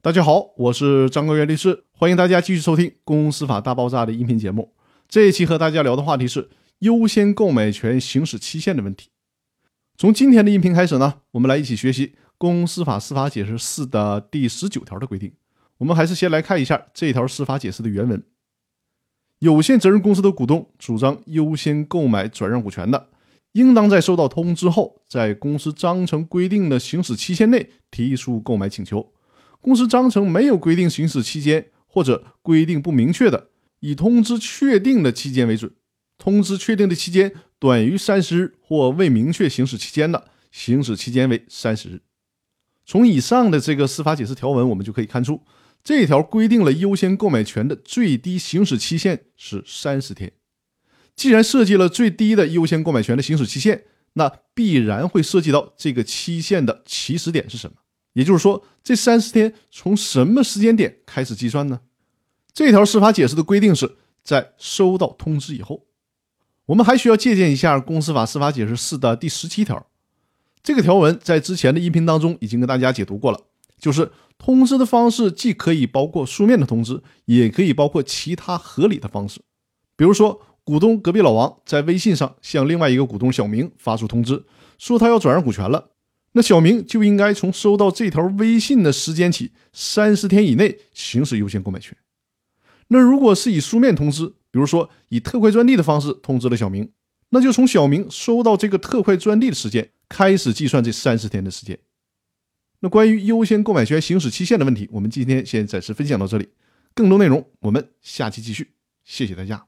大家好，我是张高元律师，欢迎大家继续收听《公司法大爆炸》的音频节目。这一期和大家聊的话题是优先购买权行使期限的问题。从今天的音频开始呢，我们来一起学习《公司法司法解释四》的第十九条的规定。我们还是先来看一下这条司法解释的原文：有限责任公司的股东主张优先购买转让股权的，应当在收到通知后，在公司章程规定的行使期限内提出购买请求。公司章程没有规定行使期间，或者规定不明确的，以通知确定的期间为准。通知确定的期间短于三十日或未明确行使期间的，行使期间为三十日。从以上的这个司法解释条文，我们就可以看出，这条规定了优先购买权的最低行使期限是三十天。既然设计了最低的优先购买权的行使期限，那必然会涉及到这个期限的起始点是什么。也就是说，这三十天从什么时间点开始计算呢？这条司法解释的规定是在收到通知以后。我们还需要借鉴一下《公司法司法解释四》的第十七条。这个条文在之前的音频当中已经跟大家解读过了，就是通知的方式既可以包括书面的通知，也可以包括其他合理的方式。比如说，股东隔壁老王在微信上向另外一个股东小明发出通知，说他要转让股权了。那小明就应该从收到这条微信的时间起，三十天以内行使优先购买权。那如果是以书面通知，比如说以特快专递的方式通知了小明，那就从小明收到这个特快专递的时间开始计算这三十天的时间。那关于优先购买权行使期限的问题，我们今天先暂时分享到这里，更多内容我们下期继续。谢谢大家。